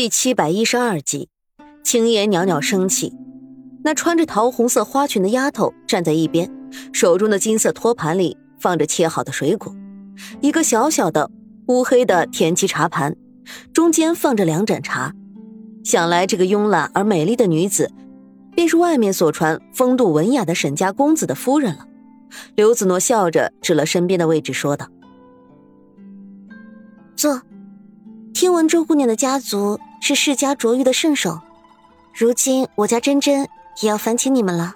第七百一十二集，青烟袅袅升起。那穿着桃红色花裙的丫头站在一边，手中的金色托盘里放着切好的水果，一个小小的乌黑的田七茶盘，中间放着两盏茶。想来这个慵懒而美丽的女子，便是外面所传风度文雅的沈家公子的夫人了。刘子诺笑着指了身边的位置，说道：“坐。听闻周姑娘的家族是世家卓玉的圣手，如今我家珍珍也要烦请你们了。”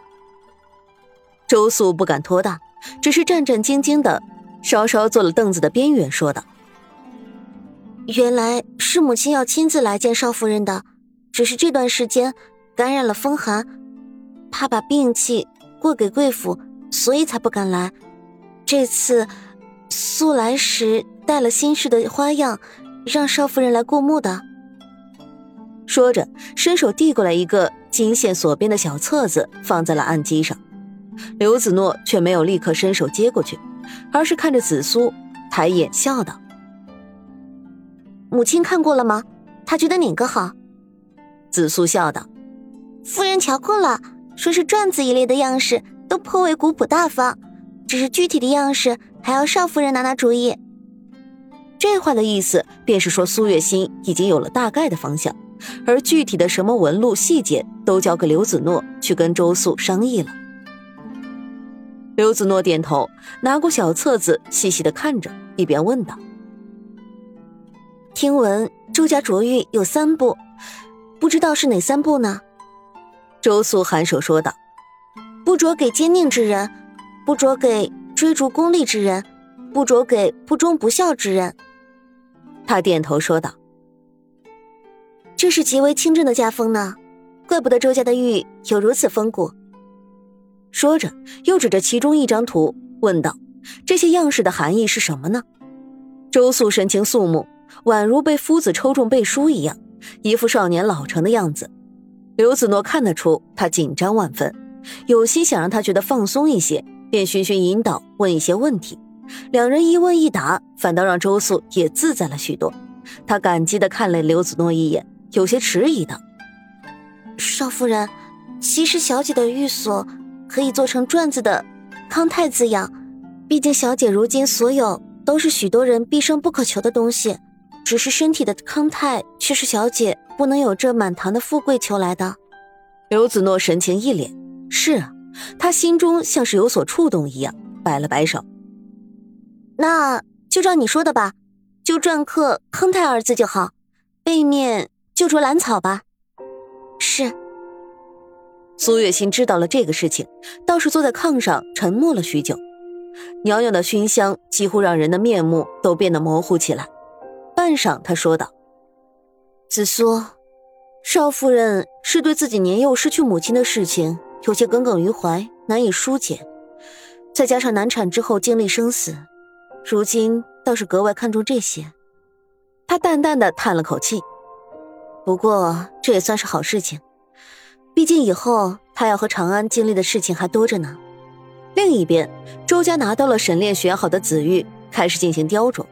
周素不敢托大，只是战战兢兢的，稍稍坐了凳子的边缘，说道：“原来是母亲要亲自来见少夫人的，只是这段时间感染了风寒，怕把病气过给贵府。”所以才不敢来。这次素来时带了新式的花样，让少夫人来过目的。说着，伸手递过来一个金线锁边的小册子，放在了案几上。刘子诺却没有立刻伸手接过去，而是看着紫苏，抬眼笑道：“母亲看过了吗？她觉得哪个好？”紫苏笑道：“夫人瞧过了，说是篆字一类的样式。”都颇为古朴大方，只是具体的样式还要少夫人拿拿主意。这话的意思便是说苏月心已经有了大概的方向，而具体的什么纹路细节都交给刘子诺去跟周素商议了。刘子诺点头，拿过小册子细细的看着，一边问道：“听闻周家卓玉有三部，不知道是哪三部呢？”周素颔首说道。不着给奸佞之人，不着给追逐功利之人，不着给不忠不孝之人。他点头说道：“这是极为清正的家风呢，怪不得周家的玉有如此风骨。”说着，又指着其中一张图问道：“这些样式的含义是什么呢？”周素神情肃穆，宛如被夫子抽中背书一样，一副少年老成的样子。刘子诺看得出他紧张万分。有心想让他觉得放松一些，便循循引导问一些问题。两人一问一答，反倒让周素也自在了许多。他感激的看了刘子诺一眼，有些迟疑的：“少夫人，其实小姐的寓所可以做成篆字的‘康泰’字样。毕竟小姐如今所有都是许多人毕生不可求的东西，只是身体的康泰却是小姐不能有这满堂的富贵求来的。”刘子诺神情一脸。是啊，他心中像是有所触动一样，摆了摆手。那就照你说的吧，就篆刻“康泰”二字就好，背面就着兰草吧。是。苏月心知道了这个事情，倒是坐在炕上沉默了许久，袅袅的熏香几乎让人的面目都变得模糊起来。半晌，他说道：“紫苏，少夫人是对自己年幼失去母亲的事情。”有些耿耿于怀，难以疏解，再加上难产之后经历生死，如今倒是格外看重这些。他淡淡的叹了口气，不过这也算是好事情，毕竟以后他要和长安经历的事情还多着呢。另一边，周家拿到了沈炼选好的紫玉，开始进行雕琢。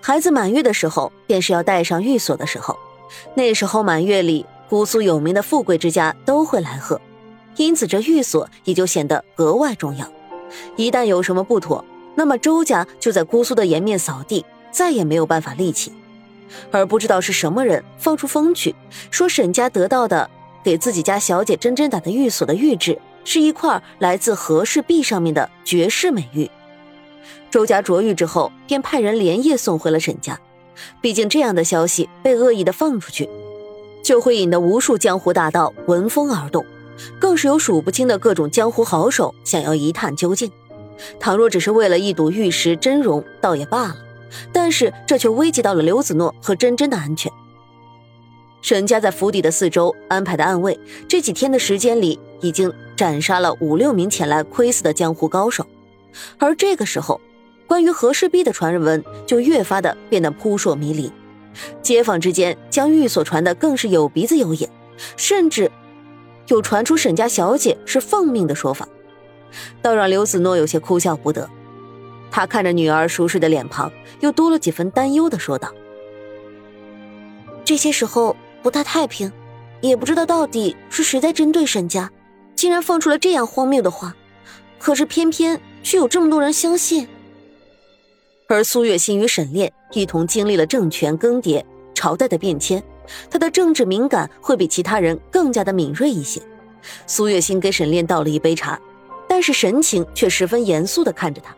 孩子满月的时候，便是要戴上玉锁的时候，那时候满月里，姑苏有名的富贵之家都会来贺。因此，这玉锁也就显得格外重要。一旦有什么不妥，那么周家就在姑苏的颜面扫地，再也没有办法立起。而不知道是什么人放出风去，说沈家得到的给自己家小姐真真打的玉锁的玉质，是一块来自和氏璧上面的绝世美玉。周家着玉之后，便派人连夜送回了沈家。毕竟这样的消息被恶意的放出去，就会引得无数江湖大盗闻风而动。更是有数不清的各种江湖好手想要一探究竟。倘若只是为了一睹玉石真容，倒也罢了，但是这却危及到了刘子诺和真真的安全。沈家在府邸的四周安排的暗卫，这几天的时间里，已经斩杀了五六名前来窥伺的江湖高手。而这个时候，关于和氏璧的传闻就越发的变得扑朔迷离，街坊之间将玉所传的更是有鼻子有眼，甚至。有传出沈家小姐是奉命的说法，倒让刘子诺有些哭笑不得。他看着女儿熟睡的脸庞，又多了几分担忧的说道：“这些时候不太太平，也不知道到底是谁在针对沈家，竟然放出了这样荒谬的话。可是偏偏却有这么多人相信。而苏月心与沈炼一同经历了政权更迭、朝代的变迁，他的政治敏感会比其他人更加的敏锐一些。苏月心给沈炼倒了一杯茶，但是神情却十分严肃的看着他。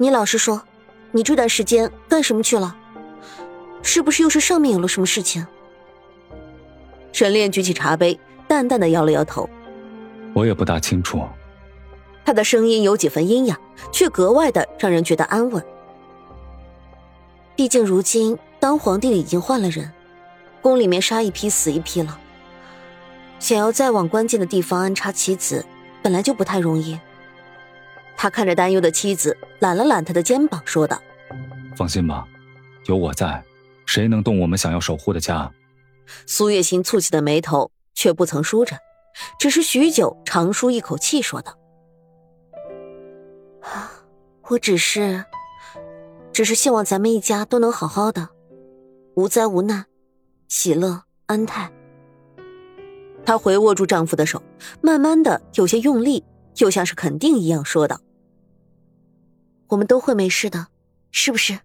你老实说，你这段时间干什么去了？是不是又是上面有了什么事情？沈炼举起茶杯，淡淡的摇了摇头。我也不大清楚。他的声音有几分阴哑，却格外的让人觉得安稳。毕竟如今当皇帝的已经换了人，宫里面杀一批死一批了，想要再往关键的地方安插棋子，本来就不太容易。他看着担忧的妻子，揽了揽他的肩膀，说道：“放心吧，有我在，谁能动我们想要守护的家？”苏月心蹙起的眉头却不曾舒展。只是许久，长舒一口气，说道：“我只是，只是希望咱们一家都能好好的，无灾无难，喜乐安泰。”她回握住丈夫的手，慢慢的有些用力，又像是肯定一样说道：“我们都会没事的，是不是？”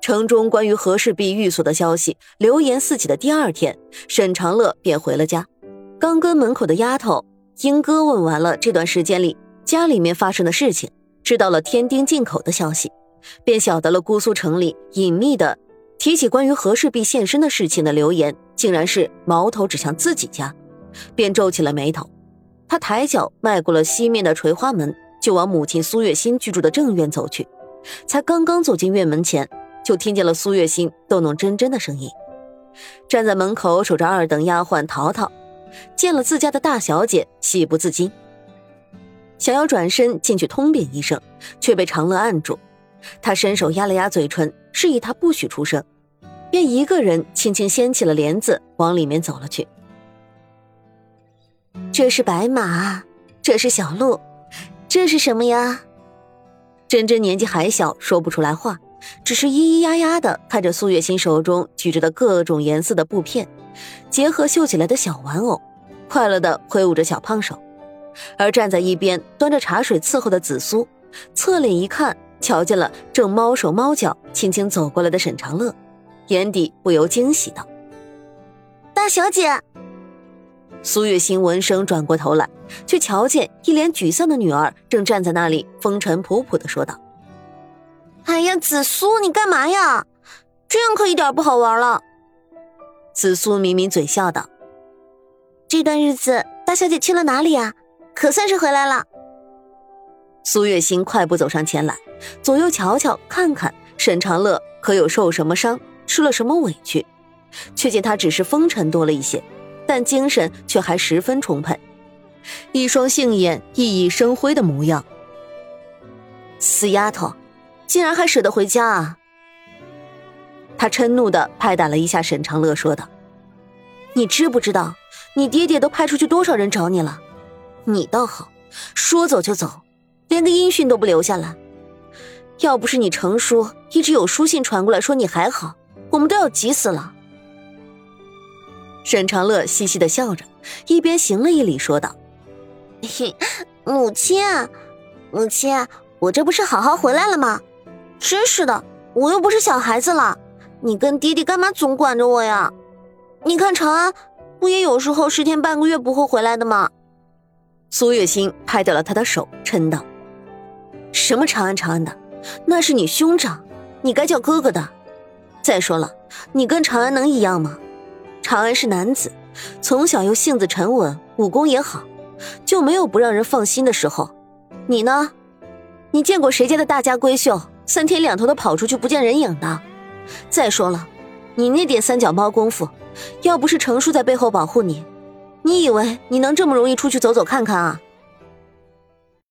城中关于和氏璧寓所的消息流言四起的第二天，沈长乐便回了家。刚跟门口的丫头英哥问完了这段时间里家里面发生的事情，知道了天丁进口的消息，便晓得了姑苏城里隐秘的提起关于和氏璧现身的事情的流言，竟然是矛头指向自己家，便皱起了眉头。他抬脚迈过了西面的垂花门，就往母亲苏月心居住的正院走去。才刚刚走进院门前，就听见了苏月心逗弄真真的声音，站在门口守着二等丫鬟淘淘。见了自家的大小姐，喜不自禁，想要转身进去通禀一声，却被长乐按住。他伸手压了压嘴唇，示意他不许出声，便一个人轻轻掀起了帘子，往里面走了去。这是白马，这是小鹿，这是什么呀？珍珍年纪还小，说不出来话，只是咿咿呀呀的看着苏月心手中举着的各种颜色的布片。结合绣起来的小玩偶，快乐的挥舞着小胖手，而站在一边端着茶水伺候的紫苏，侧脸一看，瞧见了正猫手猫脚轻轻走过来的沈长乐，眼底不由惊喜道：“大小姐。”苏月心闻声转过头来，却瞧见一脸沮丧的女儿正站在那里，风尘仆仆的说道：“哎呀，紫苏，你干嘛呀？这样可一点不好玩了。”紫苏抿抿嘴笑道：“这段日子，大小姐去了哪里啊？可算是回来了。”苏月心快步走上前来，左右瞧瞧看看沈长乐可有受什么伤，吃了什么委屈，却见他只是风尘多了一些，但精神却还十分充沛，一双杏眼熠熠生辉的模样。死丫头，竟然还舍得回家啊！他嗔怒的拍打了一下沈长乐，说道：“你知不知道，你爹爹都派出去多少人找你了？你倒好，说走就走，连个音讯都不留下来。要不是你成叔一直有书信传过来，说你还好，我们都要急死了。”沈长乐嘻嘻的笑着，一边行了一礼，说道：“嘿，母亲，母亲，我这不是好好回来了吗？真是的，我又不是小孩子了。”你跟爹爹干嘛总管着我呀？你看长安，不也有时候十天半个月不会回来的吗？苏月心拍掉了他的手，嗔道：“什么长安长安的，那是你兄长，你该叫哥哥的。再说了，你跟长安能一样吗？长安是男子，从小又性子沉稳，武功也好，就没有不让人放心的时候。你呢？你见过谁家的大家闺秀三天两头的跑出去不见人影的？”再说了，你那点三脚猫功夫，要不是程叔在背后保护你，你以为你能这么容易出去走走看看啊？